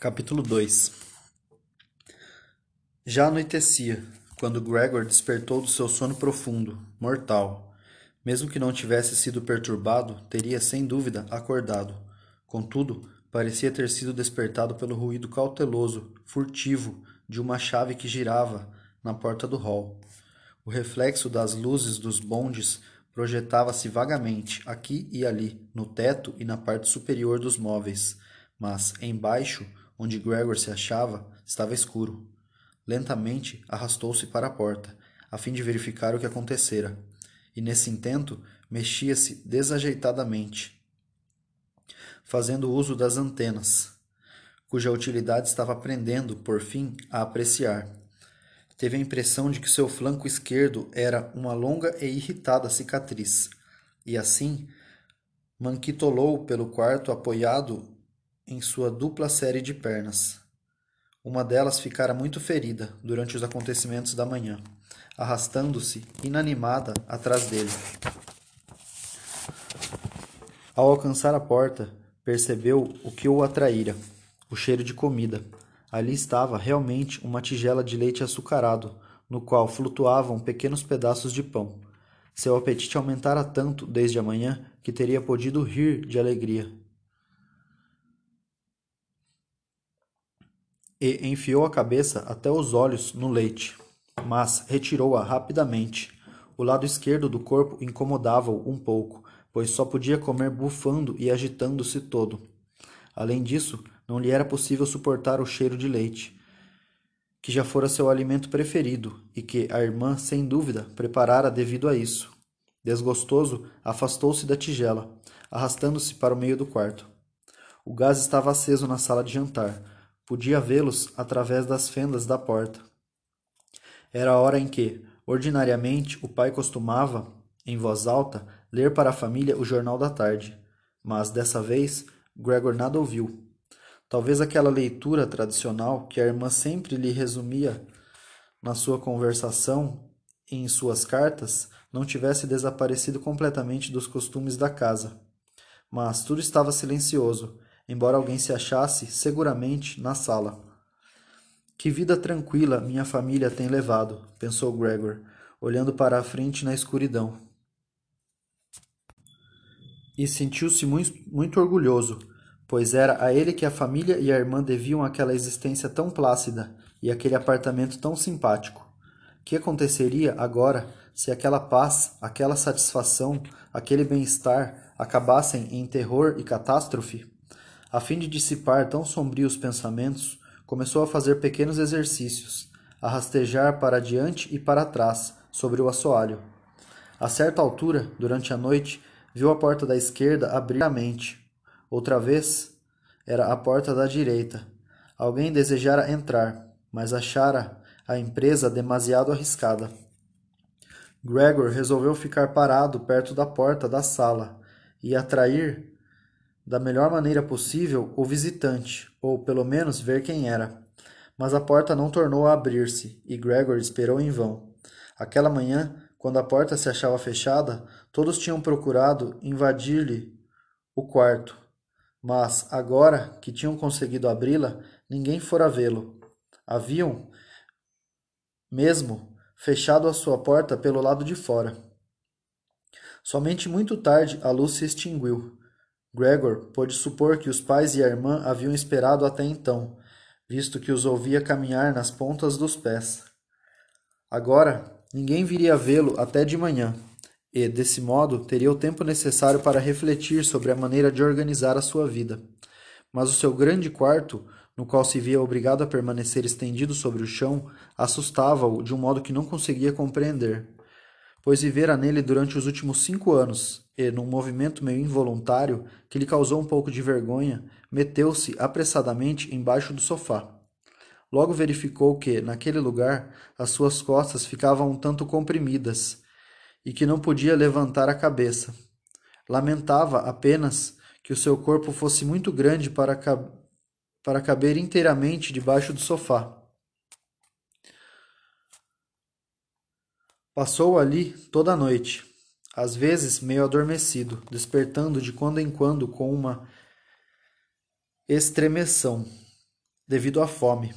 Capítulo 2 Já anoitecia, quando Gregor despertou do seu sono profundo, mortal. Mesmo que não tivesse sido perturbado, teria sem dúvida acordado. Contudo, parecia ter sido despertado pelo ruído cauteloso, furtivo, de uma chave que girava na porta do hall. O reflexo das luzes dos bondes projetava-se vagamente aqui e ali, no teto e na parte superior dos móveis, mas embaixo, onde Gregor se achava, estava escuro. Lentamente arrastou-se para a porta, a fim de verificar o que acontecera, e nesse intento mexia-se desajeitadamente, fazendo uso das antenas, cuja utilidade estava aprendendo, por fim, a apreciar teve a impressão de que seu flanco esquerdo era uma longa e irritada cicatriz, e assim manquitolou pelo quarto apoiado em sua dupla série de pernas. Uma delas ficara muito ferida durante os acontecimentos da manhã, arrastando-se inanimada atrás dele. Ao alcançar a porta, percebeu o que o atraíra: o cheiro de comida Ali estava realmente uma tigela de leite açucarado, no qual flutuavam pequenos pedaços de pão. Seu apetite aumentara tanto desde a manhã que teria podido rir de alegria. E enfiou a cabeça até os olhos no leite, mas retirou-a rapidamente. O lado esquerdo do corpo incomodava-o um pouco, pois só podia comer bufando e agitando-se todo. Além disso, não lhe era possível suportar o cheiro de leite, que já fora seu alimento preferido e que a irmã, sem dúvida, preparara devido a isso. Desgostoso, afastou-se da tigela, arrastando-se para o meio do quarto. O gás estava aceso na sala de jantar. Podia vê-los através das fendas da porta. Era a hora em que, ordinariamente, o pai costumava, em voz alta, ler para a família o jornal da tarde. Mas, dessa vez, Gregor nada ouviu. Talvez aquela leitura tradicional que a irmã sempre lhe resumia na sua conversação e em suas cartas não tivesse desaparecido completamente dos costumes da casa. Mas tudo estava silencioso, embora alguém se achasse, seguramente, na sala. Que vida tranquila minha família tem levado, pensou Gregor, olhando para a frente na escuridão. E sentiu-se muito, muito orgulhoso pois era a ele que a família e a irmã deviam aquela existência tão plácida e aquele apartamento tão simpático. Que aconteceria agora se aquela paz, aquela satisfação, aquele bem-estar acabassem em terror e catástrofe? A fim de dissipar tão sombrios pensamentos, começou a fazer pequenos exercícios, a rastejar para diante e para trás sobre o assoalho. A certa altura, durante a noite, viu a porta da esquerda abrir a mente Outra vez era a porta da direita. Alguém desejara entrar, mas achara a empresa demasiado arriscada. Gregor resolveu ficar parado perto da porta da sala e atrair da melhor maneira possível o visitante, ou pelo menos ver quem era. Mas a porta não tornou a abrir-se e Gregor esperou em vão. Aquela manhã, quando a porta se achava fechada, todos tinham procurado invadir-lhe o quarto, mas, agora que tinham conseguido abri-la, ninguém fora vê-lo. Haviam, mesmo, fechado a sua porta pelo lado de fora. Somente muito tarde a luz se extinguiu. Gregor pôde supor que os pais e a irmã haviam esperado até então, visto que os ouvia caminhar nas pontas dos pés. Agora, ninguém viria vê-lo até de manhã e, desse modo, teria o tempo necessário para refletir sobre a maneira de organizar a sua vida. Mas o seu grande quarto, no qual se via obrigado a permanecer estendido sobre o chão, assustava-o de um modo que não conseguia compreender, pois vivera nele durante os últimos cinco anos e, num movimento meio involuntário que lhe causou um pouco de vergonha, meteu-se apressadamente embaixo do sofá. Logo verificou que, naquele lugar, as suas costas ficavam um tanto comprimidas e que não podia levantar a cabeça. Lamentava apenas que o seu corpo fosse muito grande para, cab para caber inteiramente debaixo do sofá. Passou ali toda a noite, às vezes meio adormecido, despertando de quando em quando com uma estremeção. devido à fome.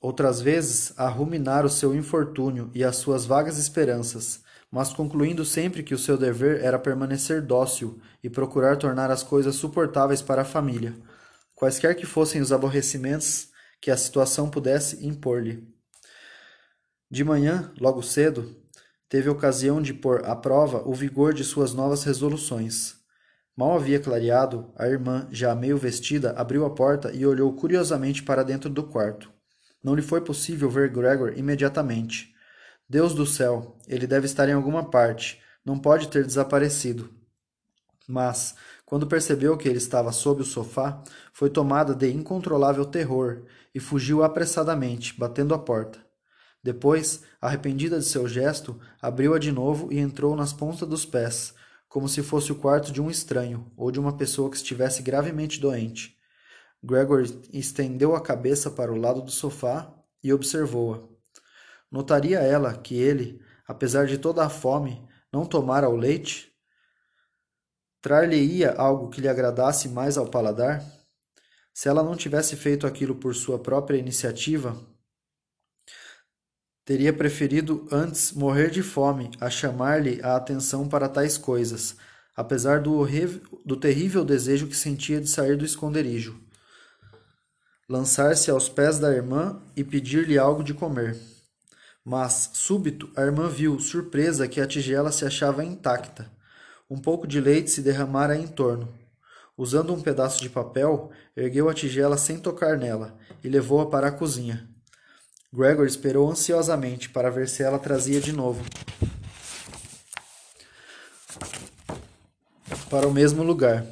Outras vezes, a ruminar o seu infortúnio e as suas vagas esperanças, mas concluindo sempre que o seu dever era permanecer dócil e procurar tornar as coisas suportáveis para a família, quaisquer que fossem os aborrecimentos que a situação pudesse impor-lhe. De manhã, logo cedo, teve ocasião de pôr à prova o vigor de suas novas resoluções. Mal havia clareado, a irmã, já meio vestida, abriu a porta e olhou curiosamente para dentro do quarto. Não lhe foi possível ver Gregor imediatamente. Deus do céu, ele deve estar em alguma parte, não pode ter desaparecido. Mas, quando percebeu que ele estava sob o sofá, foi tomada de incontrolável terror e fugiu apressadamente, batendo a porta. Depois, arrependida de seu gesto, abriu-a de novo e entrou nas pontas dos pés, como se fosse o quarto de um estranho ou de uma pessoa que estivesse gravemente doente. Gregor estendeu a cabeça para o lado do sofá e observou-a. Notaria ela que ele, apesar de toda a fome, não tomara o leite? Trar-lhe-ia algo que lhe agradasse mais ao paladar? Se ela não tivesse feito aquilo por sua própria iniciativa, teria preferido antes morrer de fome a chamar-lhe a atenção para tais coisas, apesar do, do terrível desejo que sentia de sair do esconderijo. Lançar-se aos pés da irmã e pedir-lhe algo de comer. Mas, súbito, a irmã viu, surpresa, que a tigela se achava intacta. Um pouco de leite se derramara em torno. Usando um pedaço de papel, ergueu a tigela sem tocar nela e levou-a para a cozinha. Gregor esperou ansiosamente para ver se ela trazia de novo para o mesmo lugar,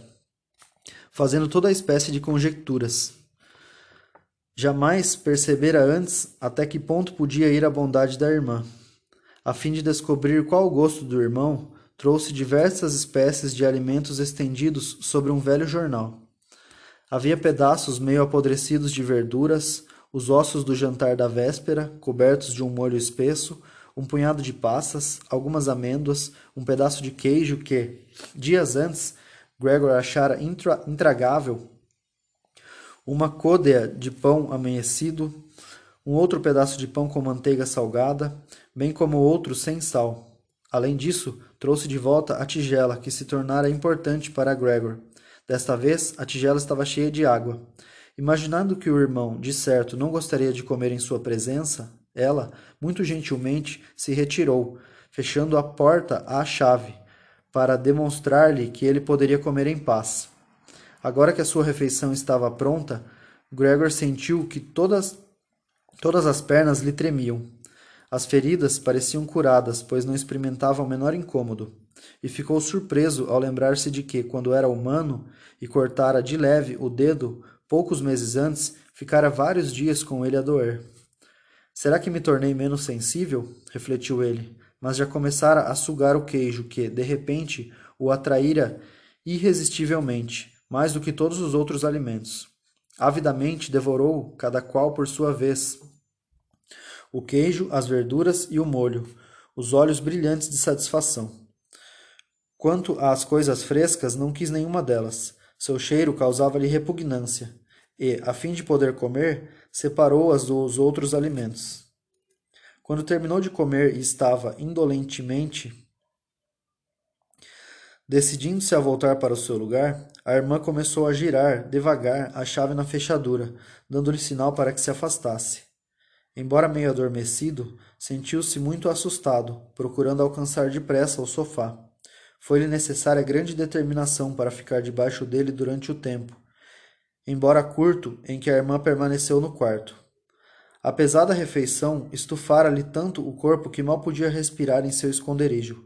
fazendo toda a espécie de conjecturas. Jamais percebera antes até que ponto podia ir a bondade da irmã. A fim de descobrir qual o gosto do irmão, trouxe diversas espécies de alimentos estendidos sobre um velho jornal. Havia pedaços meio apodrecidos de verduras, os ossos do jantar da véspera, cobertos de um molho espesso, um punhado de passas, algumas amêndoas, um pedaço de queijo que, dias antes, Gregor achara intra intragável uma côdea de pão amanhecido, um outro pedaço de pão com manteiga salgada, bem como outro sem sal. Além disso, trouxe de volta a tigela, que se tornara importante para Gregor. Desta vez, a tigela estava cheia de água. Imaginando que o irmão, de certo, não gostaria de comer em sua presença, ela, muito gentilmente, se retirou, fechando a porta à chave, para demonstrar-lhe que ele poderia comer em paz. Agora que a sua refeição estava pronta, Gregor sentiu que todas, todas as pernas lhe tremiam. As feridas pareciam curadas, pois não experimentava o menor incômodo, e ficou surpreso ao lembrar-se de que, quando era humano e cortara de leve o dedo, poucos meses antes, ficara vários dias com ele a doer. Será que me tornei menos sensível? refletiu ele, mas já começara a sugar o queijo que, de repente, o atraíra irresistivelmente mais do que todos os outros alimentos. Avidamente devorou cada qual por sua vez o queijo, as verduras e o molho, os olhos brilhantes de satisfação. Quanto às coisas frescas, não quis nenhuma delas. Seu cheiro causava-lhe repugnância, e, a fim de poder comer, separou-as dos outros alimentos. Quando terminou de comer e estava indolentemente Decidindo-se a voltar para o seu lugar, a irmã começou a girar, devagar, a chave na fechadura, dando-lhe sinal para que se afastasse. Embora meio adormecido, sentiu-se muito assustado, procurando alcançar depressa o sofá. Foi-lhe necessária grande determinação para ficar debaixo dele durante o tempo, embora curto, em que a irmã permaneceu no quarto. A pesada refeição estufara-lhe tanto o corpo que mal podia respirar em seu esconderijo.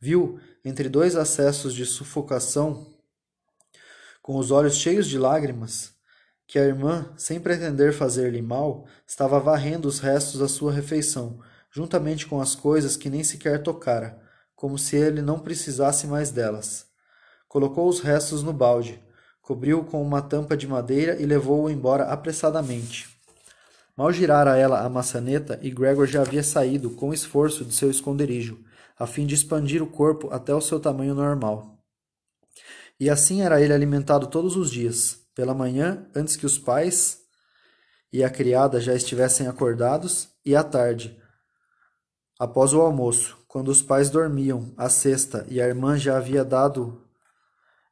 Viu, entre dois acessos de sufocação, com os olhos cheios de lágrimas, que a irmã, sem pretender fazer-lhe mal, estava varrendo os restos da sua refeição, juntamente com as coisas que nem sequer tocara, como se ele não precisasse mais delas. Colocou os restos no balde, cobriu-o com uma tampa de madeira e levou-o embora apressadamente. Mal girara ela a maçaneta e Gregor já havia saído com esforço de seu esconderijo, a fim de expandir o corpo até o seu tamanho normal. E assim era ele alimentado todos os dias, pela manhã, antes que os pais e a criada já estivessem acordados, e à tarde, após o almoço, quando os pais dormiam, a cesta e a irmã já havia dado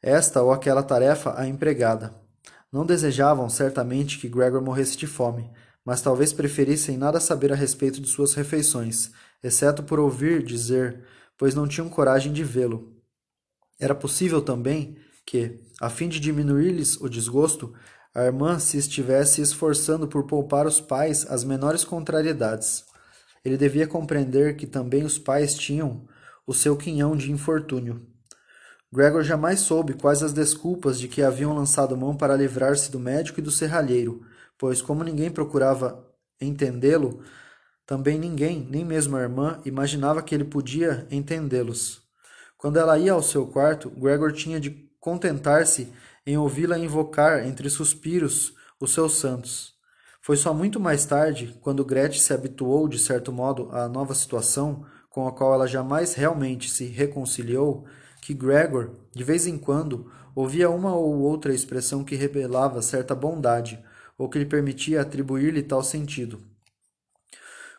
esta ou aquela tarefa à empregada. Não desejavam certamente que Gregor morresse de fome, mas talvez preferissem nada saber a respeito de suas refeições, exceto por ouvir dizer, pois não tinham coragem de vê-lo. Era possível também que, a fim de diminuir-lhes o desgosto, a irmã se estivesse esforçando por poupar os pais as menores contrariedades. Ele devia compreender que também os pais tinham o seu quinhão de infortúnio. Gregor jamais soube quais as desculpas de que haviam lançado mão para livrar-se do médico e do serralheiro, pois, como ninguém procurava entendê-lo, também ninguém, nem mesmo a irmã, imaginava que ele podia entendê-los. Quando ela ia ao seu quarto, Gregor tinha de contentar-se em ouvi-la invocar entre suspiros os seus santos. Foi só muito mais tarde, quando Gretchen se habituou, de certo modo, à nova situação, com a qual ela jamais realmente se reconciliou, que Gregor, de vez em quando, ouvia uma ou outra expressão que revelava certa bondade, ou que lhe permitia atribuir-lhe tal sentido.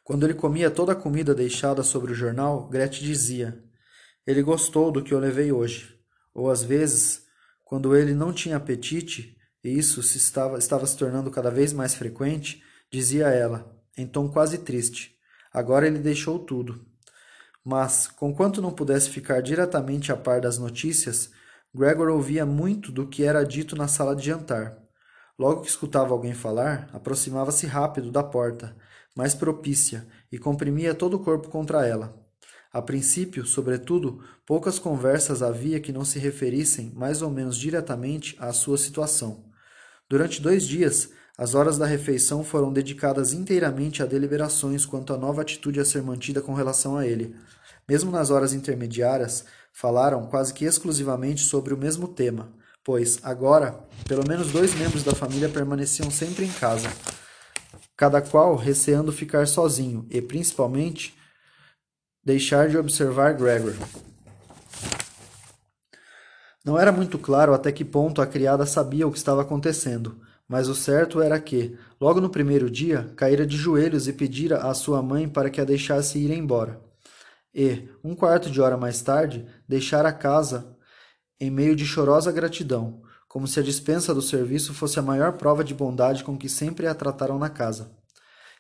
Quando ele comia toda a comida deixada sobre o jornal, Gretchen dizia: Ele gostou do que eu levei hoje. Ou às vezes, quando ele não tinha apetite, e isso se estava, estava se tornando cada vez mais frequente, dizia ela, em tom quase triste: Agora ele deixou tudo. Mas, conquanto não pudesse ficar diretamente a par das notícias, Gregor ouvia muito do que era dito na sala de jantar. Logo que escutava alguém falar, aproximava-se rápido da porta, mais propícia, e comprimia todo o corpo contra ela. A princípio, sobretudo, poucas conversas havia que não se referissem mais ou menos diretamente à sua situação. Durante dois dias, as horas da refeição foram dedicadas inteiramente a deliberações quanto à nova atitude a ser mantida com relação a ele. Mesmo nas horas intermediárias, falaram quase que exclusivamente sobre o mesmo tema, pois, agora, pelo menos dois membros da família permaneciam sempre em casa, cada qual receando ficar sozinho e, principalmente, deixar de observar Gregor. Não era muito claro até que ponto a criada sabia o que estava acontecendo, mas o certo era que, logo no primeiro dia, caíra de joelhos e pedira à sua mãe para que a deixasse ir embora. E, um quarto de hora mais tarde, deixara a casa em meio de chorosa gratidão, como se a dispensa do serviço fosse a maior prova de bondade com que sempre a trataram na casa.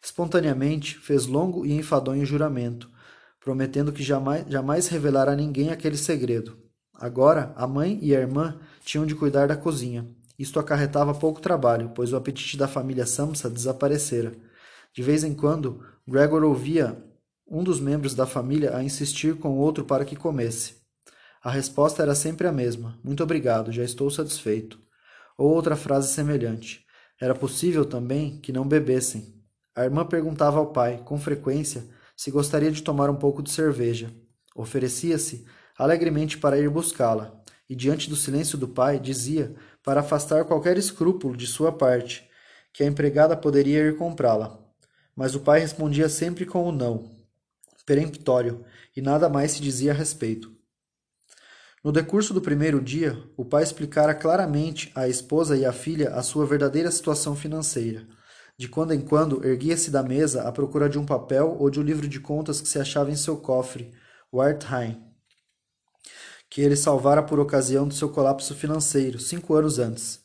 Espontaneamente, fez longo e enfadonho juramento, prometendo que jamais, jamais revelara a ninguém aquele segredo. Agora, a mãe e a irmã tinham de cuidar da cozinha. Isto acarretava pouco trabalho, pois o apetite da família Samsa desaparecera. De vez em quando, Gregor ouvia um dos membros da família a insistir com o outro para que comesse. A resposta era sempre a mesma: Muito obrigado, já estou satisfeito. Ou outra frase semelhante. Era possível também que não bebessem. A irmã perguntava ao pai, com frequência, se gostaria de tomar um pouco de cerveja. Oferecia-se alegremente para ir buscá-la, e diante do silêncio do pai, dizia, para afastar qualquer escrúpulo de sua parte, que a empregada poderia ir comprá-la. Mas o pai respondia sempre com o não, peremptório, e nada mais se dizia a respeito. No decurso do primeiro dia, o pai explicara claramente à esposa e à filha a sua verdadeira situação financeira. De quando em quando, erguia-se da mesa à procura de um papel ou de um livro de contas que se achava em seu cofre, o Artheim, que ele salvara por ocasião do seu colapso financeiro, cinco anos antes.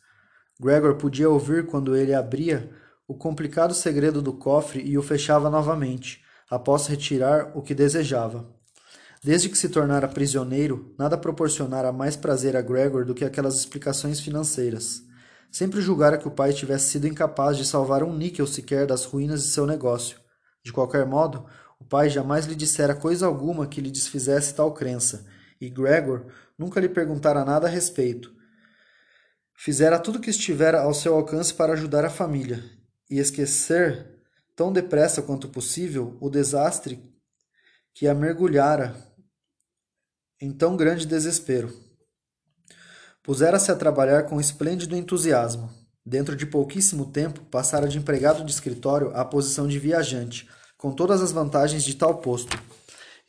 Gregor podia ouvir quando ele abria o complicado segredo do cofre e o fechava novamente, após retirar o que desejava. Desde que se tornara prisioneiro, nada proporcionara mais prazer a Gregor do que aquelas explicações financeiras. Sempre julgara que o pai tivesse sido incapaz de salvar um níquel sequer das ruínas de seu negócio. De qualquer modo, o pai jamais lhe dissera coisa alguma que lhe desfizesse tal crença, e Gregor nunca lhe perguntara nada a respeito. Fizera tudo o que estivera ao seu alcance para ajudar a família e esquecer, tão depressa quanto possível, o desastre que a mergulhara em tão grande desespero. Pusera-se a trabalhar com esplêndido entusiasmo. Dentro de pouquíssimo tempo, passara de empregado de escritório à posição de viajante, com todas as vantagens de tal posto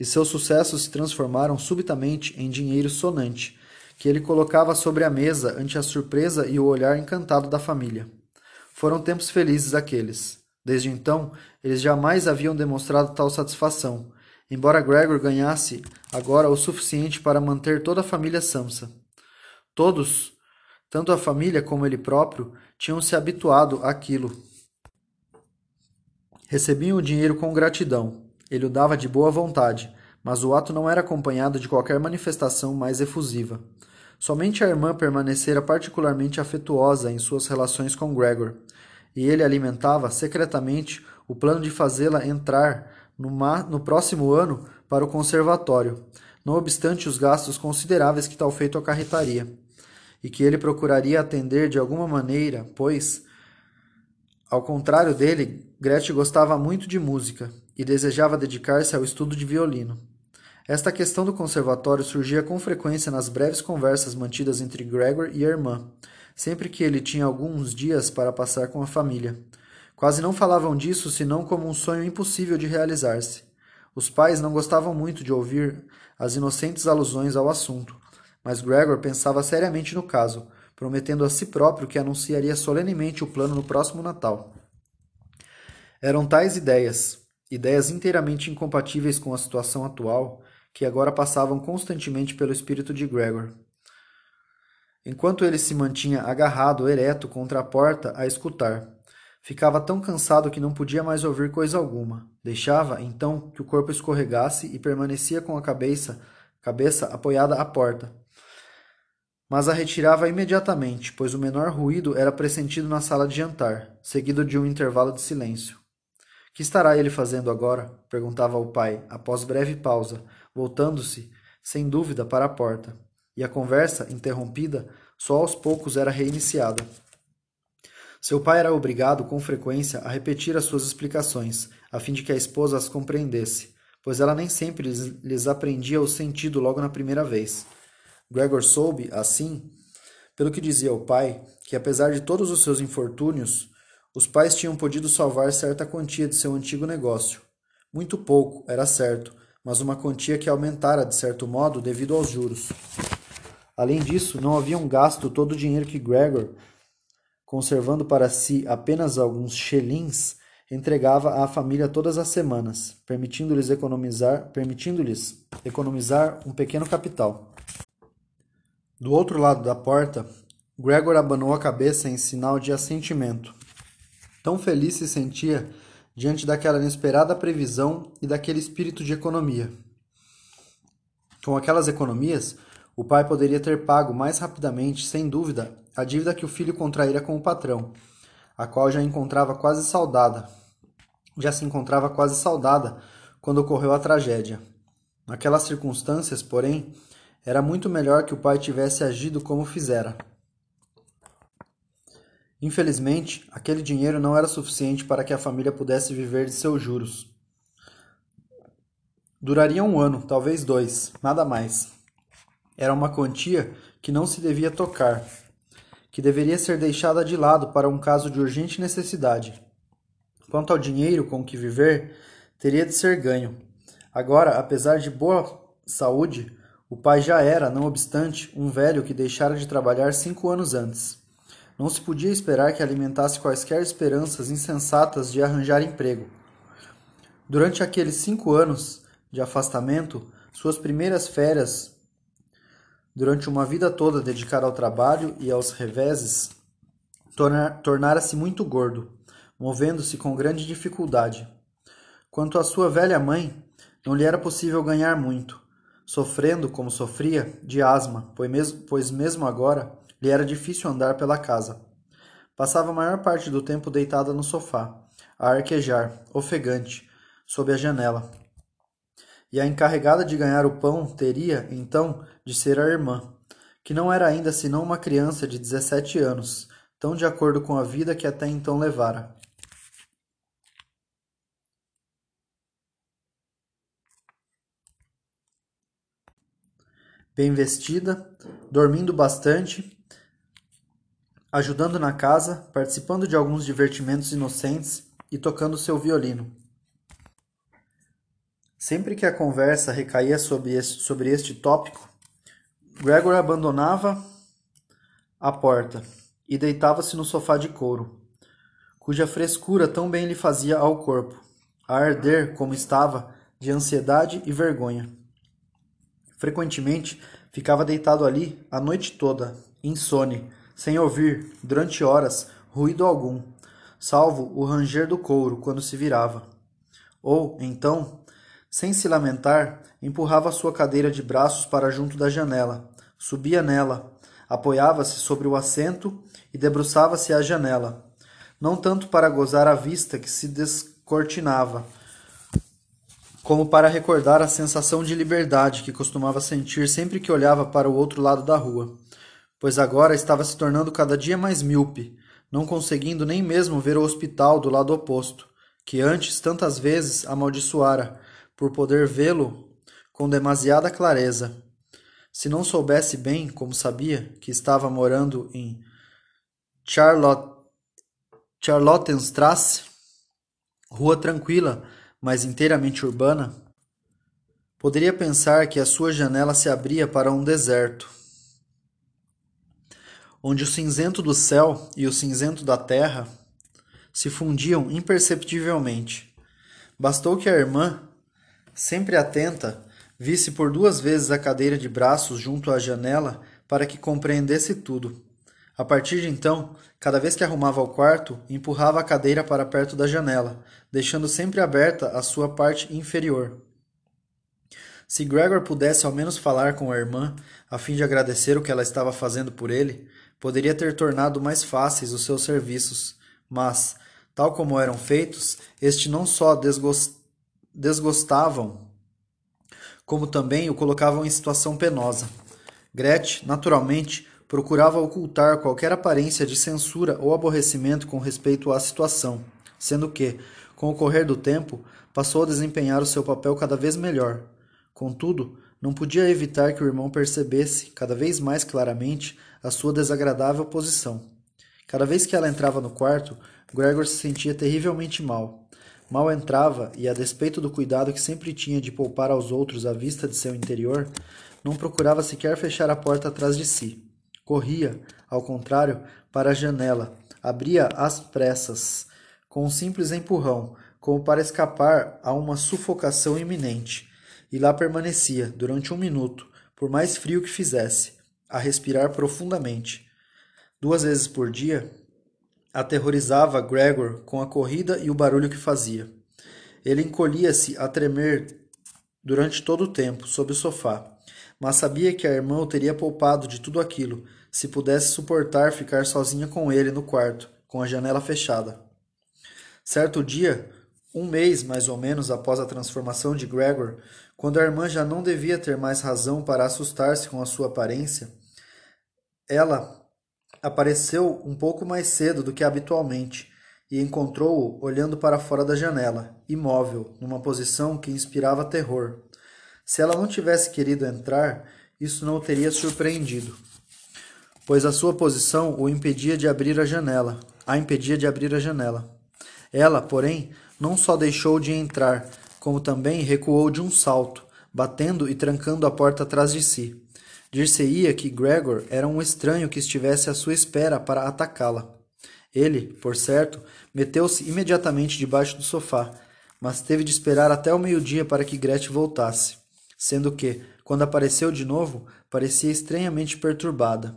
e seus sucessos se transformaram subitamente em dinheiro sonante, que ele colocava sobre a mesa ante a surpresa e o olhar encantado da família. Foram tempos felizes aqueles. Desde então, eles jamais haviam demonstrado tal satisfação, embora Gregor ganhasse agora o suficiente para manter toda a família Samsa. Todos, tanto a família como ele próprio, tinham se habituado àquilo. Recebiam o dinheiro com gratidão. Ele o dava de boa vontade, mas o ato não era acompanhado de qualquer manifestação mais efusiva. Somente a irmã permanecera particularmente afetuosa em suas relações com Gregor, e ele alimentava secretamente o plano de fazê-la entrar no, no próximo ano para o conservatório, não obstante os gastos consideráveis que tal feito acarretaria, e que ele procuraria atender de alguma maneira, pois, ao contrário dele, Gretchen gostava muito de música e desejava dedicar-se ao estudo de violino. Esta questão do conservatório surgia com frequência nas breves conversas mantidas entre Gregor e a irmã, sempre que ele tinha alguns dias para passar com a família. Quase não falavam disso senão como um sonho impossível de realizar-se. Os pais não gostavam muito de ouvir as inocentes alusões ao assunto, mas Gregor pensava seriamente no caso, prometendo a si próprio que anunciaria solenemente o plano no próximo Natal. Eram tais ideias, ideias inteiramente incompatíveis com a situação atual, que agora passavam constantemente pelo espírito de Gregor. Enquanto ele se mantinha agarrado, ereto, contra a porta, a escutar. Ficava tão cansado que não podia mais ouvir coisa alguma. Deixava, então, que o corpo escorregasse e permanecia com a cabeça, cabeça apoiada à porta. Mas a retirava imediatamente, pois o menor ruído era pressentido na sala de jantar, seguido de um intervalo de silêncio. Que estará ele fazendo agora? perguntava o pai, após breve pausa, voltando-se, sem dúvida, para a porta. E a conversa, interrompida, só aos poucos era reiniciada. Seu pai era obrigado, com frequência, a repetir as suas explicações, a fim de que a esposa as compreendesse, pois ela nem sempre lhes, lhes aprendia o sentido logo na primeira vez. Gregor soube, assim, pelo que dizia o pai, que apesar de todos os seus infortúnios, os pais tinham podido salvar certa quantia de seu antigo negócio. Muito pouco, era certo, mas uma quantia que aumentara de certo modo devido aos juros. Além disso, não haviam gasto todo o dinheiro que Gregor, conservando para si apenas alguns shillings, entregava à família todas as semanas, permitindo-lhes economizar, permitindo-lhes economizar um pequeno capital. Do outro lado da porta, Gregor abanou a cabeça em sinal de assentimento. Tão feliz se sentia diante daquela inesperada previsão e daquele espírito de economia. Com aquelas economias, o pai poderia ter pago mais rapidamente, sem dúvida, a dívida que o filho contraíra com o patrão, a qual já encontrava quase saudada. Já se encontrava quase saudada quando ocorreu a tragédia. Naquelas circunstâncias, porém, era muito melhor que o pai tivesse agido como fizera. Infelizmente, aquele dinheiro não era suficiente para que a família pudesse viver de seus juros. Duraria um ano, talvez dois, nada mais. Era uma quantia que não se devia tocar, que deveria ser deixada de lado para um caso de urgente necessidade. Quanto ao dinheiro com que viver, teria de ser ganho. Agora, apesar de boa saúde, o pai já era, não obstante, um velho que deixara de trabalhar cinco anos antes. Não se podia esperar que alimentasse quaisquer esperanças insensatas de arranjar emprego. Durante aqueles cinco anos de afastamento, suas primeiras férias, durante uma vida toda dedicada ao trabalho e aos reveses, tornara-se muito gordo, movendo-se com grande dificuldade. Quanto à sua velha mãe, não lhe era possível ganhar muito, sofrendo, como sofria, de asma, pois mesmo, agora lhe era difícil andar pela casa. Passava a maior parte do tempo deitada no sofá, a arquejar, ofegante, sob a janela. E a encarregada de ganhar o pão teria, então, de ser a irmã, que não era ainda senão uma criança de dezessete anos, tão de acordo com a vida que até então levara. Bem vestida, dormindo bastante, ajudando na casa, participando de alguns divertimentos inocentes e tocando seu violino. Sempre que a conversa recaía sobre este, sobre este tópico, Gregor abandonava a porta e deitava-se no sofá de couro, cuja frescura tão bem lhe fazia ao corpo, a arder como estava de ansiedade e vergonha. Frequentemente ficava deitado ali a noite toda, insone, sem ouvir, durante horas, ruído algum, salvo o ranger do couro quando se virava. Ou, então, sem se lamentar, empurrava sua cadeira de braços para junto da janela, subia nela, apoiava-se sobre o assento e debruçava-se à janela, não tanto para gozar a vista que se descortinava, como para recordar a sensação de liberdade que costumava sentir sempre que olhava para o outro lado da rua, pois agora estava se tornando cada dia mais míope, não conseguindo nem mesmo ver o hospital do lado oposto, que antes tantas vezes amaldiçoara, por poder vê-lo com demasiada clareza. Se não soubesse bem, como sabia, que estava morando em Charlotte, Charlottenstrasse, rua tranquila, mas inteiramente urbana, poderia pensar que a sua janela se abria para um deserto, onde o cinzento do céu e o cinzento da terra se fundiam imperceptivelmente. Bastou que a irmã, sempre atenta, visse por duas vezes a cadeira de braços junto à janela para que compreendesse tudo. A partir de então, cada vez que arrumava o quarto, empurrava a cadeira para perto da janela, deixando sempre aberta a sua parte inferior. Se Gregor pudesse ao menos falar com a irmã, a fim de agradecer o que ela estava fazendo por ele, poderia ter tornado mais fáceis os seus serviços, mas, tal como eram feitos, este não só desgostavam, como também o colocavam em situação penosa. Gretchen, naturalmente, procurava ocultar qualquer aparência de censura ou aborrecimento com respeito à situação, sendo que, com o correr do tempo, passou a desempenhar o seu papel cada vez melhor. Contudo, não podia evitar que o irmão percebesse, cada vez mais claramente, a sua desagradável posição. Cada vez que ela entrava no quarto, Gregor se sentia terrivelmente mal. Mal entrava e, a despeito do cuidado que sempre tinha de poupar aos outros a vista de seu interior, não procurava sequer fechar a porta atrás de si. Corria, ao contrário, para a janela, abria às pressas, com um simples empurrão, como para escapar a uma sufocação iminente, e lá permanecia, durante um minuto, por mais frio que fizesse, a respirar profundamente. Duas vezes por dia, aterrorizava Gregor com a corrida e o barulho que fazia. Ele encolhia-se a tremer durante todo o tempo, sob o sofá mas sabia que a irmã o teria poupado de tudo aquilo, se pudesse suportar ficar sozinha com ele no quarto, com a janela fechada. Certo dia, um mês mais ou menos após a transformação de Gregor, quando a irmã já não devia ter mais razão para assustar-se com a sua aparência, ela apareceu um pouco mais cedo do que habitualmente e encontrou-o olhando para fora da janela, imóvel, numa posição que inspirava terror. Se ela não tivesse querido entrar, isso não o teria surpreendido, pois a sua posição o impedia de abrir a janela, a impedia de abrir a janela. Ela, porém, não só deixou de entrar, como também recuou de um salto, batendo e trancando a porta atrás de si. Dir-se-ia que Gregor era um estranho que estivesse à sua espera para atacá-la. Ele, por certo, meteu-se imediatamente debaixo do sofá, mas teve de esperar até o meio-dia para que Gretchen voltasse sendo que, quando apareceu de novo, parecia estranhamente perturbada.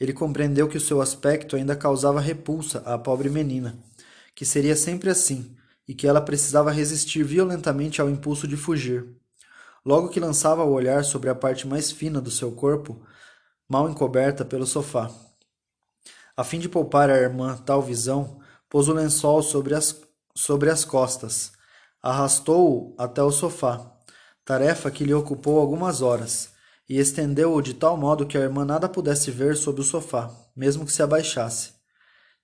Ele compreendeu que o seu aspecto ainda causava repulsa à pobre menina, que seria sempre assim, e que ela precisava resistir violentamente ao impulso de fugir. Logo que lançava o olhar sobre a parte mais fina do seu corpo, mal encoberta pelo sofá. A fim de poupar à irmã tal visão, pôs o lençol sobre as, sobre as costas, arrastou-o até o sofá tarefa que lhe ocupou algumas horas, e estendeu-o de tal modo que a irmã nada pudesse ver sob o sofá, mesmo que se abaixasse.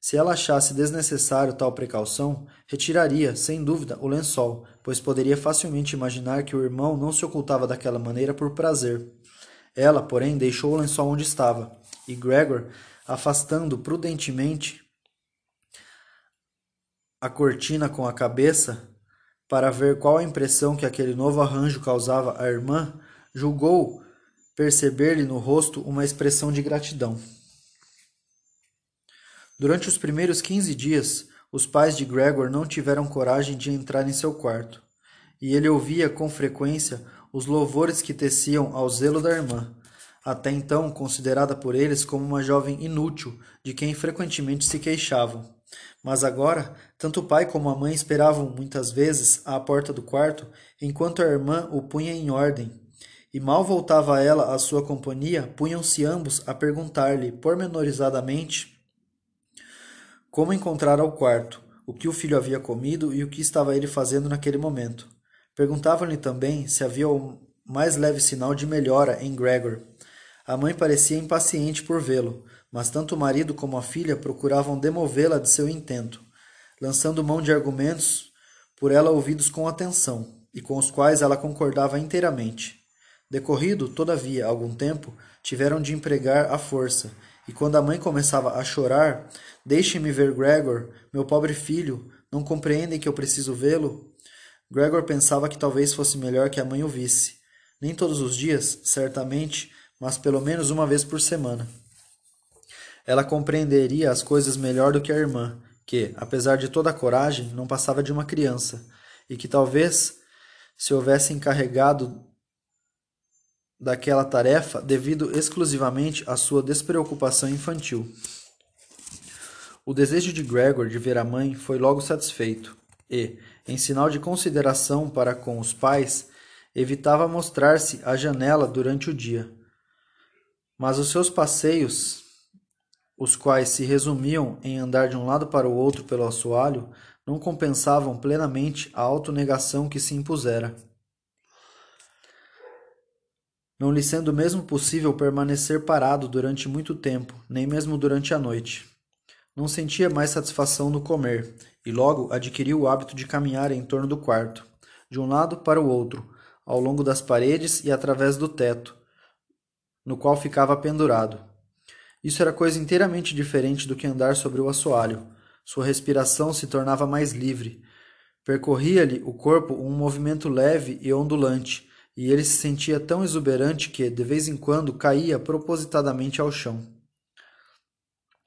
Se ela achasse desnecessário tal precaução, retiraria, sem dúvida, o lençol, pois poderia facilmente imaginar que o irmão não se ocultava daquela maneira por prazer. Ela, porém, deixou o lençol onde estava, e Gregor, afastando prudentemente a cortina com a cabeça, para ver qual a impressão que aquele novo arranjo causava à irmã, julgou perceber-lhe no rosto uma expressão de gratidão. Durante os primeiros quinze dias, os pais de Gregor não tiveram coragem de entrar em seu quarto, e ele ouvia com frequência os louvores que teciam ao zelo da irmã, até então considerada por eles como uma jovem inútil, de quem frequentemente se queixavam. Mas agora, tanto o pai como a mãe esperavam muitas vezes à porta do quarto, enquanto a irmã o punha em ordem. E mal voltava ela à sua companhia, punham-se ambos a perguntar-lhe pormenorizadamente como encontrara o quarto, o que o filho havia comido e o que estava ele fazendo naquele momento. Perguntavam-lhe também se havia o mais leve sinal de melhora em Gregor. A mãe parecia impaciente por vê-lo, mas tanto o marido como a filha procuravam demovê-la de seu intento, lançando mão de argumentos por ela ouvidos com atenção e com os quais ela concordava inteiramente. Decorrido, todavia, algum tempo, tiveram de empregar a força, e quando a mãe começava a chorar, deixe-me ver Gregor, meu pobre filho, não compreendem que eu preciso vê-lo? Gregor pensava que talvez fosse melhor que a mãe o visse. Nem todos os dias, certamente, mas pelo menos uma vez por semana. Ela compreenderia as coisas melhor do que a irmã, que, apesar de toda a coragem, não passava de uma criança, e que talvez se houvesse encarregado daquela tarefa devido exclusivamente à sua despreocupação infantil. O desejo de Gregor de ver a mãe foi logo satisfeito, e, em sinal de consideração para com os pais, evitava mostrar-se à janela durante o dia. Mas os seus passeios os quais se resumiam em andar de um lado para o outro pelo assoalho, não compensavam plenamente a autonegação que se impusera. Não lhe sendo mesmo possível permanecer parado durante muito tempo, nem mesmo durante a noite. Não sentia mais satisfação no comer, e logo adquiriu o hábito de caminhar em torno do quarto, de um lado para o outro, ao longo das paredes e através do teto, no qual ficava pendurado. Isso era coisa inteiramente diferente do que andar sobre o assoalho. Sua respiração se tornava mais livre. Percorria-lhe o corpo um movimento leve e ondulante, e ele se sentia tão exuberante que, de vez em quando, caía propositadamente ao chão.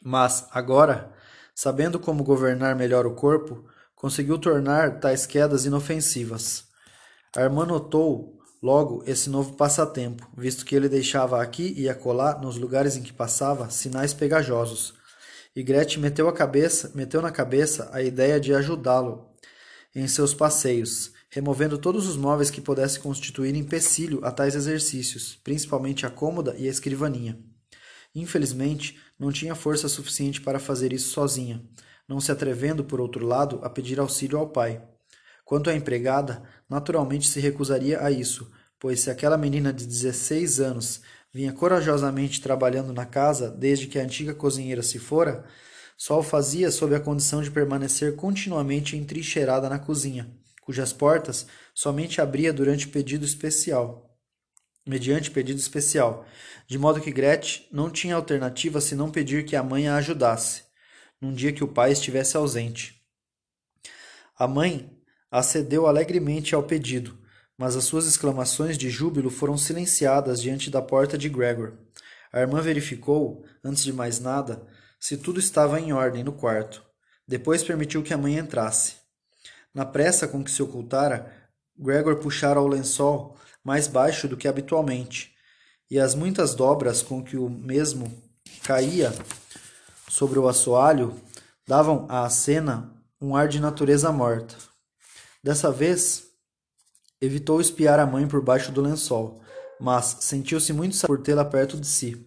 Mas, agora, sabendo como governar melhor o corpo, conseguiu tornar tais quedas inofensivas. A irmã notou Logo, esse novo passatempo, visto que ele deixava aqui e acolá, nos lugares em que passava, sinais pegajosos. E Gretchen meteu a cabeça, meteu na cabeça a ideia de ajudá-lo em seus passeios, removendo todos os móveis que pudessem constituir empecilho a tais exercícios, principalmente a cômoda e a escrivaninha. Infelizmente, não tinha força suficiente para fazer isso sozinha, não se atrevendo, por outro lado, a pedir auxílio ao pai. Quanto à empregada, naturalmente se recusaria a isso, pois se aquela menina de 16 anos vinha corajosamente trabalhando na casa desde que a antiga cozinheira se fora, só o fazia sob a condição de permanecer continuamente entrincheirada na cozinha, cujas portas somente abria durante pedido especial, mediante pedido especial, de modo que Gretchen não tinha alternativa senão pedir que a mãe a ajudasse, num dia que o pai estivesse ausente. A mãe acedeu alegremente ao pedido, mas as suas exclamações de júbilo foram silenciadas diante da porta de Gregor. A irmã verificou, antes de mais nada, se tudo estava em ordem no quarto. Depois permitiu que a mãe entrasse. Na pressa com que se ocultara, Gregor puxara o lençol mais baixo do que habitualmente, e as muitas dobras com que o mesmo caía sobre o assoalho davam à cena um ar de natureza morta. Dessa vez, evitou espiar a mãe por baixo do lençol, mas sentiu-se muito por tê-la perto de si.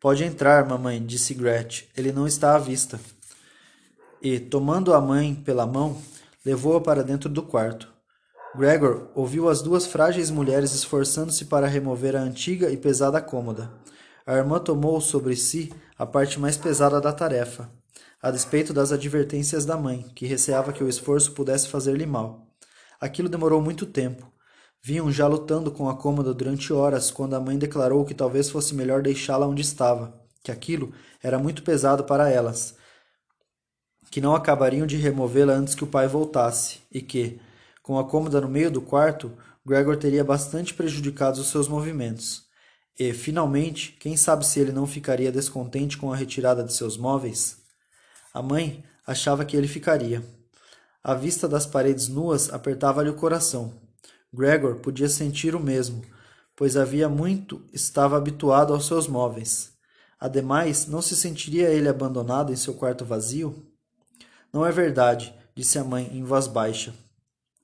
Pode entrar, mamãe, disse Gretchen. Ele não está à vista. E, tomando a mãe pela mão, levou-a para dentro do quarto. Gregor ouviu as duas frágeis mulheres esforçando-se para remover a antiga e pesada cômoda. A irmã tomou sobre si a parte mais pesada da tarefa a despeito das advertências da mãe, que receava que o esforço pudesse fazer-lhe mal. Aquilo demorou muito tempo. Vinham já lutando com a cômoda durante horas, quando a mãe declarou que talvez fosse melhor deixá-la onde estava, que aquilo era muito pesado para elas, que não acabariam de removê-la antes que o pai voltasse, e que, com a cômoda no meio do quarto, Gregor teria bastante prejudicado os seus movimentos. E, finalmente, quem sabe se ele não ficaria descontente com a retirada de seus móveis? A mãe achava que ele ficaria. A vista das paredes nuas apertava-lhe o coração. Gregor podia sentir o mesmo, pois havia muito estava habituado aos seus móveis. Ademais, não se sentiria ele abandonado em seu quarto vazio? Não é verdade, disse a mãe em voz baixa,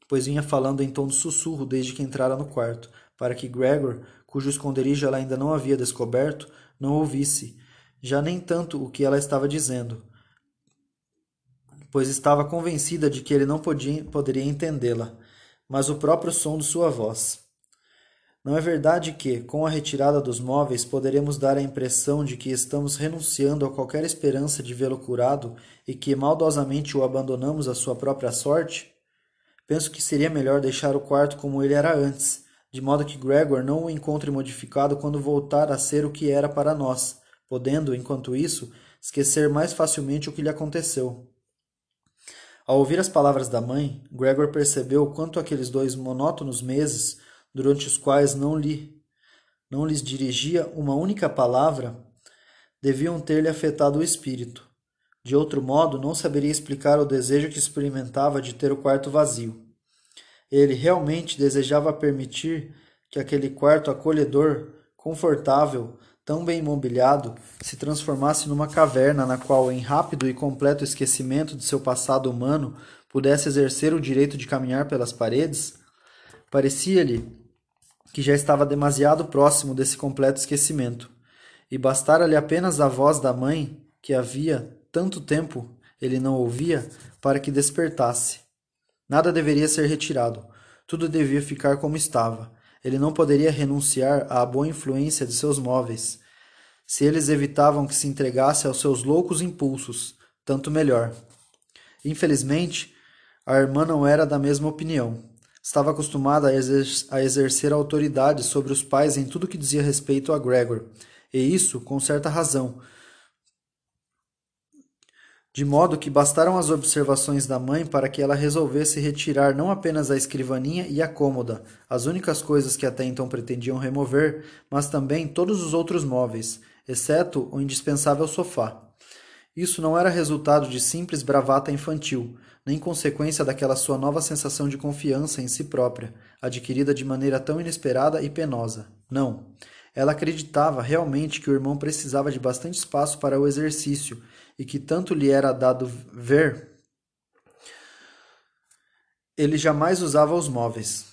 pois vinha falando em tom de sussurro desde que entrara no quarto, para que Gregor, cujo esconderijo ela ainda não havia descoberto, não ouvisse, já nem tanto o que ela estava dizendo, pois estava convencida de que ele não podia, poderia entendê-la, mas o próprio som de sua voz. Não é verdade que, com a retirada dos móveis, poderemos dar a impressão de que estamos renunciando a qualquer esperança de vê-lo curado e que maldosamente o abandonamos à sua própria sorte? Penso que seria melhor deixar o quarto como ele era antes, de modo que Gregor não o encontre modificado quando voltar a ser o que era para nós, podendo, enquanto isso, esquecer mais facilmente o que lhe aconteceu. Ao ouvir as palavras da mãe, Gregor percebeu quanto aqueles dois monótonos meses durante os quais não lhe não lhes dirigia uma única palavra, deviam ter-lhe afetado o espírito. De outro modo, não saberia explicar o desejo que experimentava de ter o quarto vazio. Ele realmente desejava permitir que aquele quarto acolhedor, confortável, tão bem mobiliado, se transformasse numa caverna na qual, em rápido e completo esquecimento de seu passado humano, pudesse exercer o direito de caminhar pelas paredes? Parecia-lhe que já estava demasiado próximo desse completo esquecimento, e bastara-lhe apenas a voz da mãe, que havia tanto tempo ele não ouvia, para que despertasse. Nada deveria ser retirado, tudo devia ficar como estava. Ele não poderia renunciar à boa influência de seus móveis. Se eles evitavam que se entregasse aos seus loucos impulsos, tanto melhor. Infelizmente, a irmã não era da mesma opinião. Estava acostumada a, exer a exercer autoridade sobre os pais em tudo que dizia respeito a Gregor, e isso com certa razão. De modo que bastaram as observações da mãe para que ela resolvesse retirar não apenas a escrivaninha e a cômoda, as únicas coisas que até então pretendiam remover, mas também todos os outros móveis, exceto o indispensável sofá. Isso não era resultado de simples bravata infantil, nem consequência daquela sua nova sensação de confiança em si própria, adquirida de maneira tão inesperada e penosa. Não. Ela acreditava realmente que o irmão precisava de bastante espaço para o exercício e que tanto lhe era dado ver. Ele jamais usava os móveis.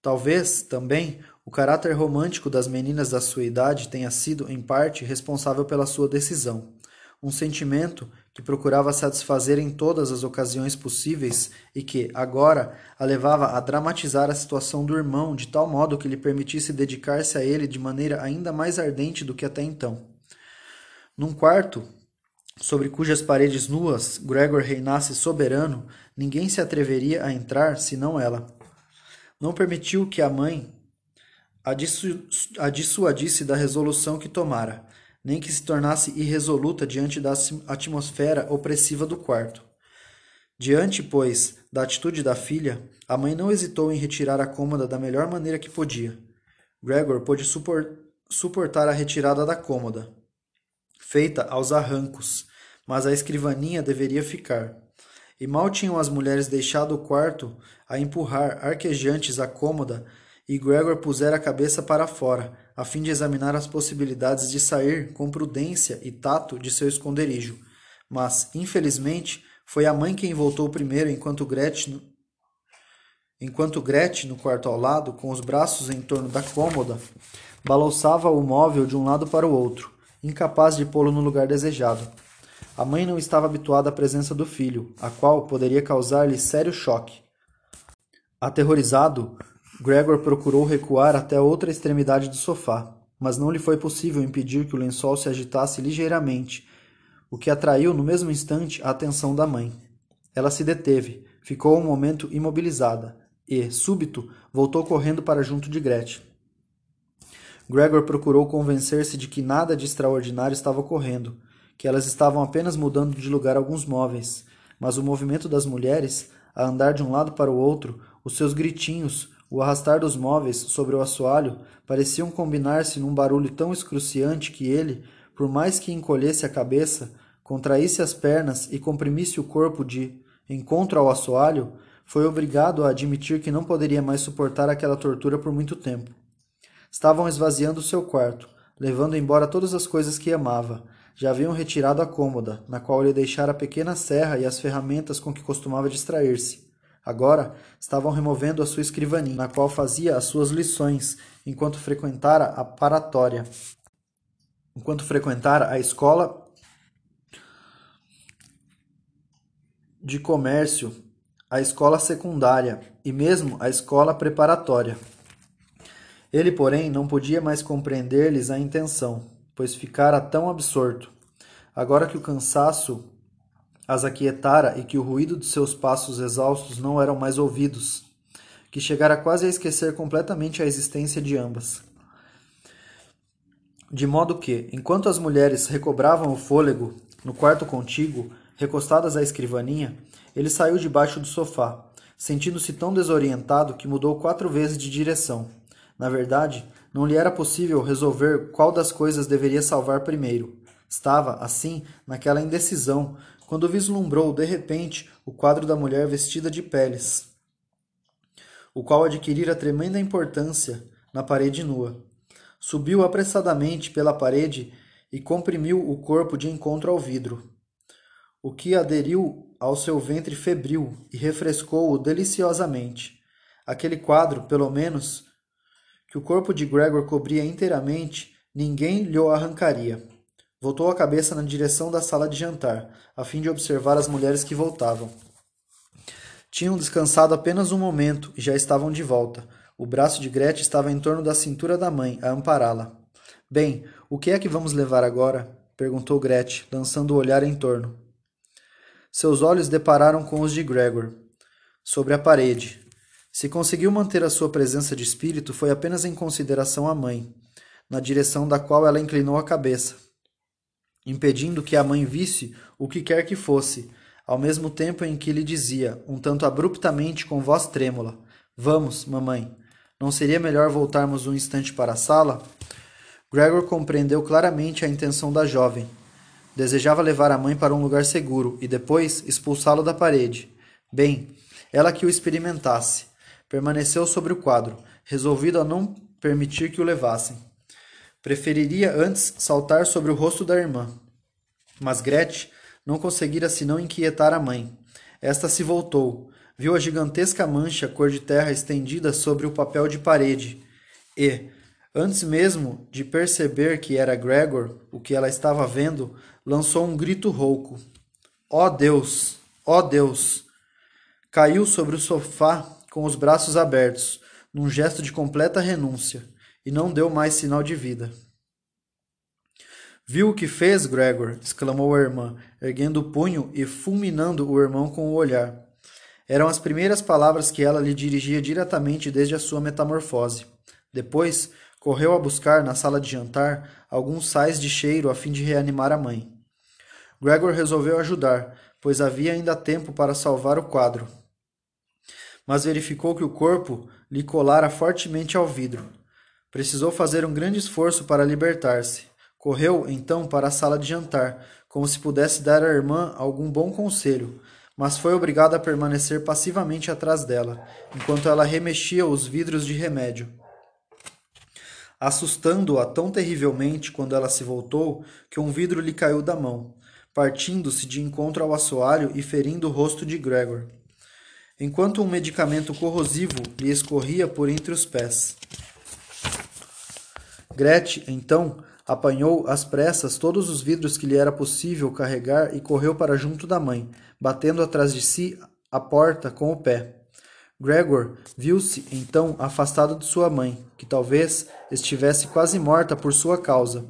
Talvez, também, o caráter romântico das meninas da sua idade tenha sido, em parte, responsável pela sua decisão um sentimento que procurava satisfazer em todas as ocasiões possíveis e que, agora, a levava a dramatizar a situação do irmão de tal modo que lhe permitisse dedicar-se a ele de maneira ainda mais ardente do que até então. Num quarto, sobre cujas paredes nuas Gregor reinasse soberano, ninguém se atreveria a entrar senão ela. Não permitiu que a mãe a, dissu a dissuadisse da resolução que tomara nem que se tornasse irresoluta diante da atmosfera opressiva do quarto. Diante, pois, da atitude da filha, a mãe não hesitou em retirar a cômoda da melhor maneira que podia. Gregor pôde suportar a retirada da cômoda, feita aos arrancos, mas a escrivaninha deveria ficar. E mal tinham as mulheres deixado o quarto a empurrar arquejantes a cômoda, e Gregor pusera a cabeça para fora, a fim de examinar as possibilidades de sair com prudência e tato de seu esconderijo. Mas, infelizmente, foi a mãe quem voltou primeiro, enquanto Gretchen, enquanto Gretchen, no quarto ao lado, com os braços em torno da cômoda, balançava o móvel de um lado para o outro, incapaz de pô-lo no lugar desejado. A mãe não estava habituada à presença do filho, a qual poderia causar-lhe sério choque. Aterrorizado, Gregor procurou recuar até a outra extremidade do sofá, mas não lhe foi possível impedir que o lençol se agitasse ligeiramente, o que atraiu no mesmo instante a atenção da mãe. Ela se deteve, ficou um momento imobilizada e, súbito, voltou correndo para junto de Gretchen. Gregor procurou convencer-se de que nada de extraordinário estava ocorrendo, que elas estavam apenas mudando de lugar alguns móveis, mas o movimento das mulheres, a andar de um lado para o outro, os seus gritinhos, o arrastar dos móveis sobre o assoalho pareciam combinar-se num barulho tão excruciante que ele, por mais que encolhesse a cabeça, contraísse as pernas e comprimisse o corpo de encontro ao assoalho, foi obrigado a admitir que não poderia mais suportar aquela tortura por muito tempo. Estavam esvaziando seu quarto, levando embora todas as coisas que amava. Já haviam retirado a cômoda, na qual ele deixara a pequena serra e as ferramentas com que costumava distrair-se. Agora estavam removendo a sua escrivaninha, na qual fazia as suas lições, enquanto frequentara a paratória. Enquanto frequentara a escola de comércio, a escola secundária e mesmo a escola preparatória. Ele, porém, não podia mais compreender-lhes a intenção, pois ficara tão absorto. Agora que o cansaço as aquietara e que o ruído de seus passos exaustos não eram mais ouvidos, que chegara quase a esquecer completamente a existência de ambas. De modo que, enquanto as mulheres recobravam o fôlego no quarto contíguo, recostadas à escrivaninha, ele saiu debaixo do sofá, sentindo-se tão desorientado que mudou quatro vezes de direção. Na verdade, não lhe era possível resolver qual das coisas deveria salvar primeiro. Estava, assim, naquela indecisão, quando vislumbrou, de repente, o quadro da mulher vestida de peles, o qual adquirira tremenda importância na parede nua. Subiu apressadamente pela parede e comprimiu o corpo de encontro ao vidro, o que aderiu ao seu ventre febril e refrescou-o deliciosamente. Aquele quadro, pelo menos, que o corpo de Gregor cobria inteiramente, ninguém lhe arrancaria. Voltou a cabeça na direção da sala de jantar, a fim de observar as mulheres que voltavam. Tinham descansado apenas um momento e já estavam de volta. O braço de Gretchen estava em torno da cintura da mãe, a ampará-la. Bem, o que é que vamos levar agora? perguntou Gretchen, lançando o olhar em torno. Seus olhos depararam com os de Gregor. Sobre a parede, se conseguiu manter a sua presença de espírito foi apenas em consideração à mãe, na direção da qual ela inclinou a cabeça, impedindo que a mãe visse o que quer que fosse, ao mesmo tempo em que lhe dizia, um tanto abruptamente com voz trêmula: Vamos, mamãe. Não seria melhor voltarmos um instante para a sala? Gregor compreendeu claramente a intenção da jovem. Desejava levar a mãe para um lugar seguro e depois expulsá-lo da parede. Bem, ela que o experimentasse permaneceu sobre o quadro, resolvido a não permitir que o levassem. Preferiria antes saltar sobre o rosto da irmã. Mas Gretchen não conseguira senão inquietar a mãe. Esta se voltou, viu a gigantesca mancha cor de terra estendida sobre o papel de parede e, antes mesmo de perceber que era Gregor o que ela estava vendo, lançou um grito rouco. Ó oh Deus! Ó oh Deus! Caiu sobre o sofá com os braços abertos, num gesto de completa renúncia, e não deu mais sinal de vida. Viu o que fez, Gregor? exclamou a irmã, erguendo o punho e fulminando o irmão com o olhar. Eram as primeiras palavras que ela lhe dirigia diretamente desde a sua metamorfose. Depois, correu a buscar, na sala de jantar, alguns sais de cheiro a fim de reanimar a mãe. Gregor resolveu ajudar, pois havia ainda tempo para salvar o quadro mas verificou que o corpo lhe colara fortemente ao vidro. Precisou fazer um grande esforço para libertar-se. Correu, então, para a sala de jantar, como se pudesse dar à irmã algum bom conselho, mas foi obrigado a permanecer passivamente atrás dela, enquanto ela remexia os vidros de remédio. Assustando-a tão terrivelmente quando ela se voltou, que um vidro lhe caiu da mão, partindo-se de encontro ao assoalho e ferindo o rosto de Gregor enquanto um medicamento corrosivo lhe escorria por entre os pés. Gretchen, então, apanhou às pressas todos os vidros que lhe era possível carregar e correu para junto da mãe, batendo atrás de si a porta com o pé. Gregor viu-se então afastado de sua mãe, que talvez estivesse quase morta por sua causa.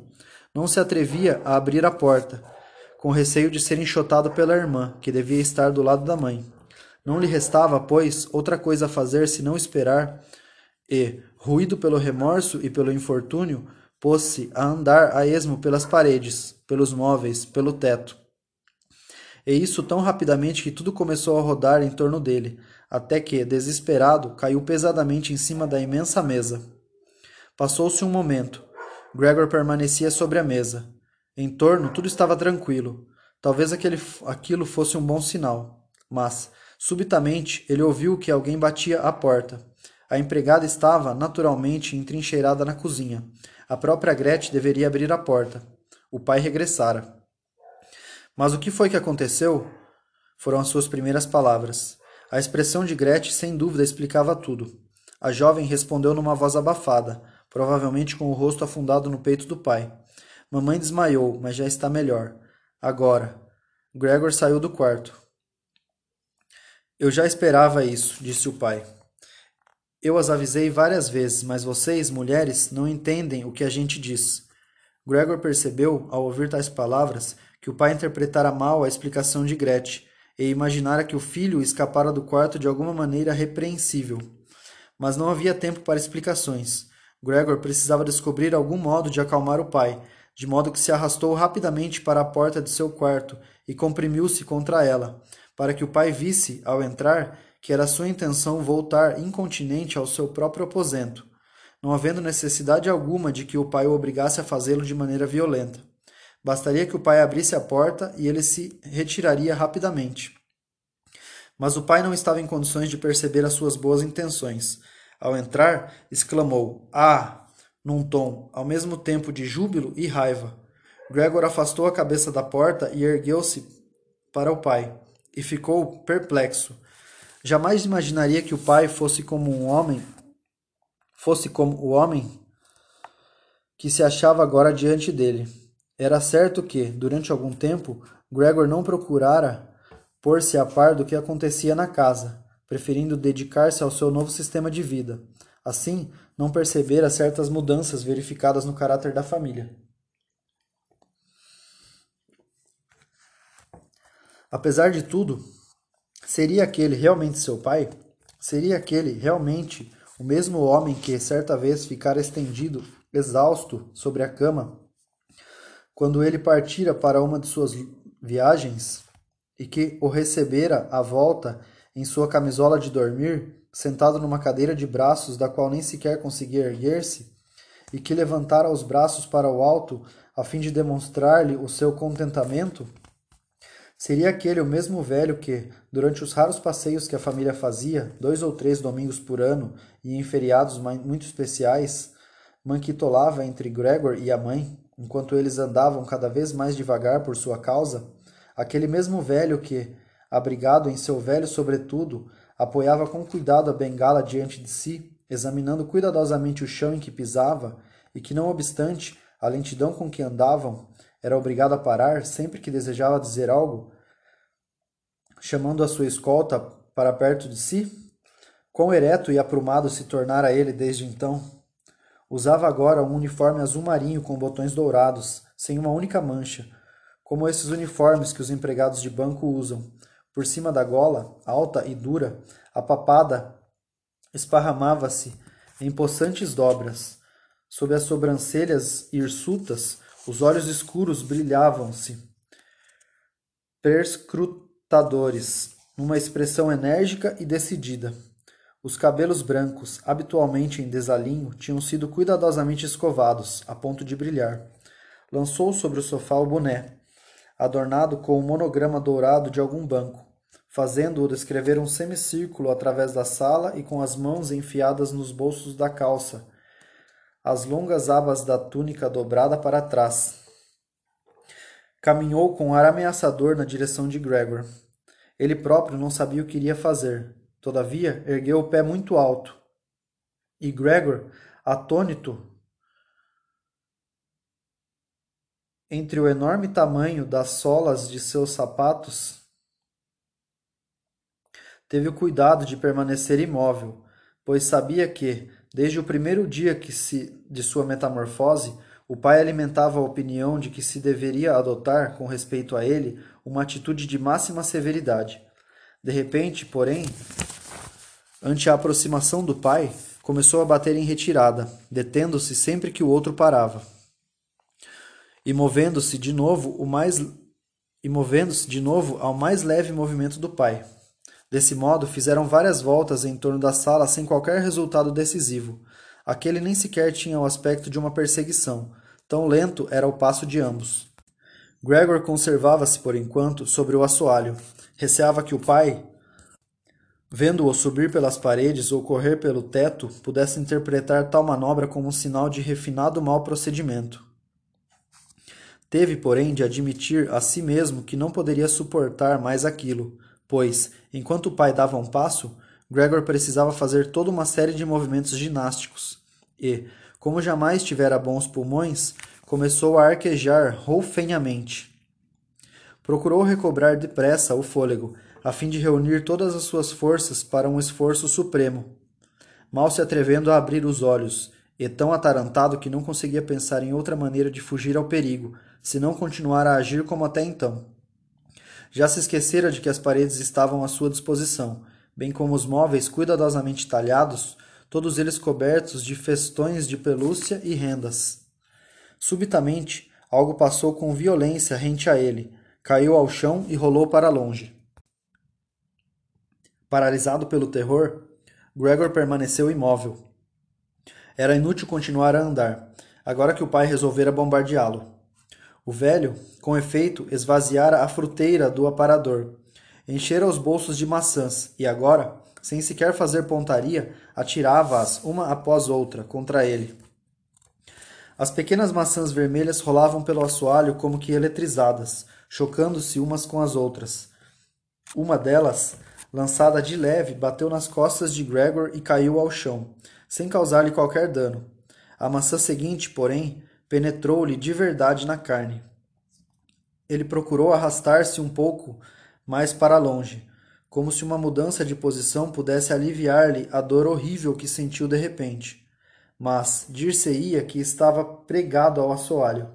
Não se atrevia a abrir a porta, com receio de ser enxotado pela irmã, que devia estar do lado da mãe. Não lhe restava, pois, outra coisa a fazer senão esperar, e, ruído pelo remorso e pelo infortúnio, pôs-se a andar a esmo pelas paredes, pelos móveis, pelo teto. E isso tão rapidamente que tudo começou a rodar em torno dele, até que, desesperado, caiu pesadamente em cima da imensa mesa. Passou-se um momento. Gregor permanecia sobre a mesa. Em torno tudo estava tranquilo. Talvez aquele, aquilo fosse um bom sinal, mas, subitamente, ele ouviu que alguém batia à porta. A empregada estava, naturalmente, entrincheirada na cozinha. A própria Gretchen deveria abrir a porta. O pai regressara. Mas o que foi que aconteceu? Foram as suas primeiras palavras. A expressão de Gretchen sem dúvida explicava tudo. A jovem respondeu numa voz abafada, provavelmente com o rosto afundado no peito do pai. Mamãe desmaiou, mas já está melhor. Agora. Gregor saiu do quarto. Eu já esperava isso, disse o pai. Eu as avisei várias vezes, mas vocês, mulheres, não entendem o que a gente diz. Gregor percebeu, ao ouvir tais palavras, que o pai interpretara mal a explicação de Gretchen e imaginara que o filho escapara do quarto de alguma maneira repreensível. Mas não havia tempo para explicações. Gregor precisava descobrir algum modo de acalmar o pai, de modo que se arrastou rapidamente para a porta de seu quarto e comprimiu-se contra ela, para que o pai visse, ao entrar, que era sua intenção voltar incontinente ao seu próprio aposento, não havendo necessidade alguma de que o pai o obrigasse a fazê-lo de maneira violenta. Bastaria que o pai abrisse a porta e ele se retiraria rapidamente. Mas o pai não estava em condições de perceber as suas boas intenções. Ao entrar, exclamou: Ah! num tom ao mesmo tempo de júbilo e raiva. Gregor afastou a cabeça da porta e ergueu-se para o pai, e ficou perplexo. Jamais imaginaria que o pai fosse como um homem, fosse como o homem que se achava agora diante dele. Era certo que, durante algum tempo, Gregor não procurara pôr-se a par do que acontecia na casa, preferindo dedicar-se ao seu novo sistema de vida. Assim, não percebera certas mudanças verificadas no caráter da família. Apesar de tudo, seria aquele realmente seu pai? Seria aquele realmente o mesmo homem que certa vez ficara estendido, exausto, sobre a cama, quando ele partira para uma de suas viagens e que o recebera à volta em sua camisola de dormir, sentado numa cadeira de braços da qual nem sequer conseguia erguer-se, e que levantara os braços para o alto a fim de demonstrar-lhe o seu contentamento? Seria aquele o mesmo velho que, durante os raros passeios que a família fazia, dois ou três domingos por ano e em feriados muito especiais, manquitolava entre Gregor e a mãe, enquanto eles andavam cada vez mais devagar por sua causa, aquele mesmo velho que, abrigado em seu velho sobretudo, apoiava com cuidado a bengala diante de si, examinando cuidadosamente o chão em que pisava, e que, não obstante a lentidão com que andavam, era obrigado a parar sempre que desejava dizer algo, chamando a sua escolta para perto de si? Quão ereto e aprumado se tornara ele desde então! Usava agora um uniforme azul marinho com botões dourados, sem uma única mancha, como esses uniformes que os empregados de banco usam. Por cima da gola, alta e dura, a papada esparramava-se em possantes dobras. Sob as sobrancelhas hirsutas, os olhos escuros brilhavam-se, perscrutadores, numa expressão enérgica e decidida. Os cabelos brancos, habitualmente em desalinho, tinham sido cuidadosamente escovados, a ponto de brilhar. Lançou sobre o sofá o boné, adornado com o um monograma dourado de algum banco, fazendo-o descrever um semicírculo através da sala e com as mãos enfiadas nos bolsos da calça, as longas abas da túnica dobrada para trás. Caminhou com ar ameaçador na direção de Gregor. Ele próprio não sabia o que iria fazer. Todavia, ergueu o pé muito alto. E Gregor, atônito entre o enorme tamanho das solas de seus sapatos, teve o cuidado de permanecer imóvel, pois sabia que, desde o primeiro dia que se, de sua metamorfose, o pai alimentava a opinião de que se deveria adotar, com respeito a ele, uma atitude de máxima severidade. De repente, porém, ante a aproximação do pai, começou a bater em retirada, detendo-se sempre que o outro parava. E movendo-se de novo o mais e movendo-se de novo ao mais leve movimento do pai. Desse modo, fizeram várias voltas em torno da sala sem qualquer resultado decisivo. Aquele nem sequer tinha o aspecto de uma perseguição. Tão lento era o passo de ambos. Gregor conservava-se, por enquanto, sobre o assoalho. Receava que o pai, vendo-o subir pelas paredes ou correr pelo teto, pudesse interpretar tal manobra como um sinal de refinado mau procedimento. Teve, porém, de admitir a si mesmo que não poderia suportar mais aquilo, pois, enquanto o pai dava um passo, Gregor precisava fazer toda uma série de movimentos ginásticos. E, como jamais tivera bons pulmões, começou a arquejar roufenhamente. Procurou recobrar depressa o fôlego, a fim de reunir todas as suas forças para um esforço supremo. Mal se atrevendo a abrir os olhos, e tão atarantado que não conseguia pensar em outra maneira de fugir ao perigo, se não continuar a agir como até então. Já se esquecera de que as paredes estavam à sua disposição, bem como os móveis cuidadosamente talhados, todos eles cobertos de festões de pelúcia e rendas. Subitamente, algo passou com violência rente a ele, caiu ao chão e rolou para longe. Paralisado pelo terror, Gregor permaneceu imóvel. Era inútil continuar a andar, agora que o pai resolvera bombardeá-lo. O velho, com efeito, esvaziara a fruteira do aparador, enchera os bolsos de maçãs e agora, sem sequer fazer pontaria, atirava-as uma após outra contra ele. As pequenas maçãs vermelhas rolavam pelo assoalho como que eletrizadas, chocando-se umas com as outras. Uma delas, lançada de leve, bateu nas costas de Gregor e caiu ao chão, sem causar-lhe qualquer dano. A maçã seguinte, porém, penetrou-lhe de verdade na carne. Ele procurou arrastar-se um pouco mais para longe, como se uma mudança de posição pudesse aliviar-lhe a dor horrível que sentiu de repente mas dir-se-ia que estava pregado ao assoalho.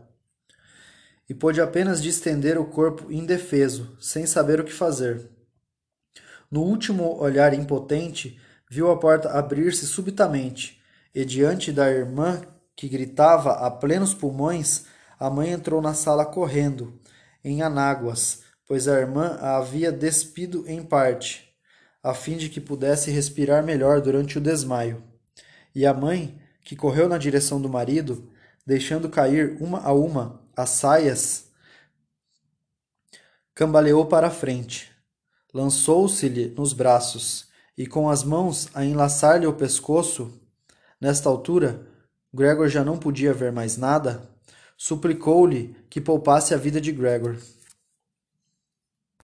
E pôde apenas distender o corpo indefeso, sem saber o que fazer. No último olhar impotente, viu a porta abrir-se subitamente, e diante da irmã, que gritava a plenos pulmões, a mãe entrou na sala correndo, em anáguas, pois a irmã a havia despido em parte, a fim de que pudesse respirar melhor durante o desmaio. E a mãe, que correu na direção do marido, deixando cair uma a uma as saias, cambaleou para a frente, lançou-se-lhe nos braços e, com as mãos a enlaçar-lhe o pescoço, nesta altura, Gregor já não podia ver mais nada, suplicou-lhe que poupasse a vida de Gregor.